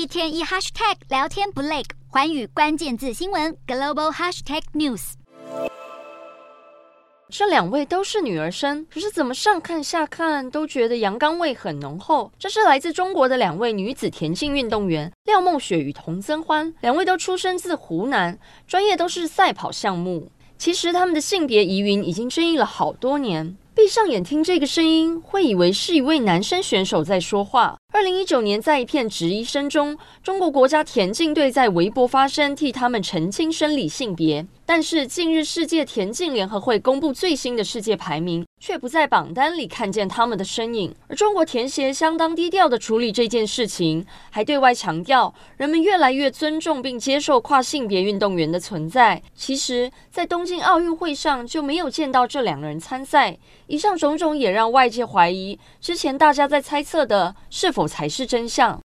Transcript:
一天一 hashtag 聊天不累，寰宇关键字新闻 global hashtag news。这两位都是女儿身，可是怎么上看下看都觉得阳刚味很浓厚。这是来自中国的两位女子田径运动员廖梦雪与童增欢，两位都出生自湖南，专业都是赛跑项目。其实他们的性别疑云已经争议了好多年。闭上眼听这个声音，会以为是一位男生选手在说话。二零一九年，在一片质疑声中，中国国家田径队在微博发声，替他们澄清生理性别。但是近日，世界田径联合会公布最新的世界排名，却不在榜单里看见他们的身影。而中国田协相当低调地处理这件事情，还对外强调人们越来越尊重并接受跨性别运动员的存在。其实，在东京奥运会上就没有见到这两人参赛。以上种种也让外界怀疑，之前大家在猜测的是否才是真相。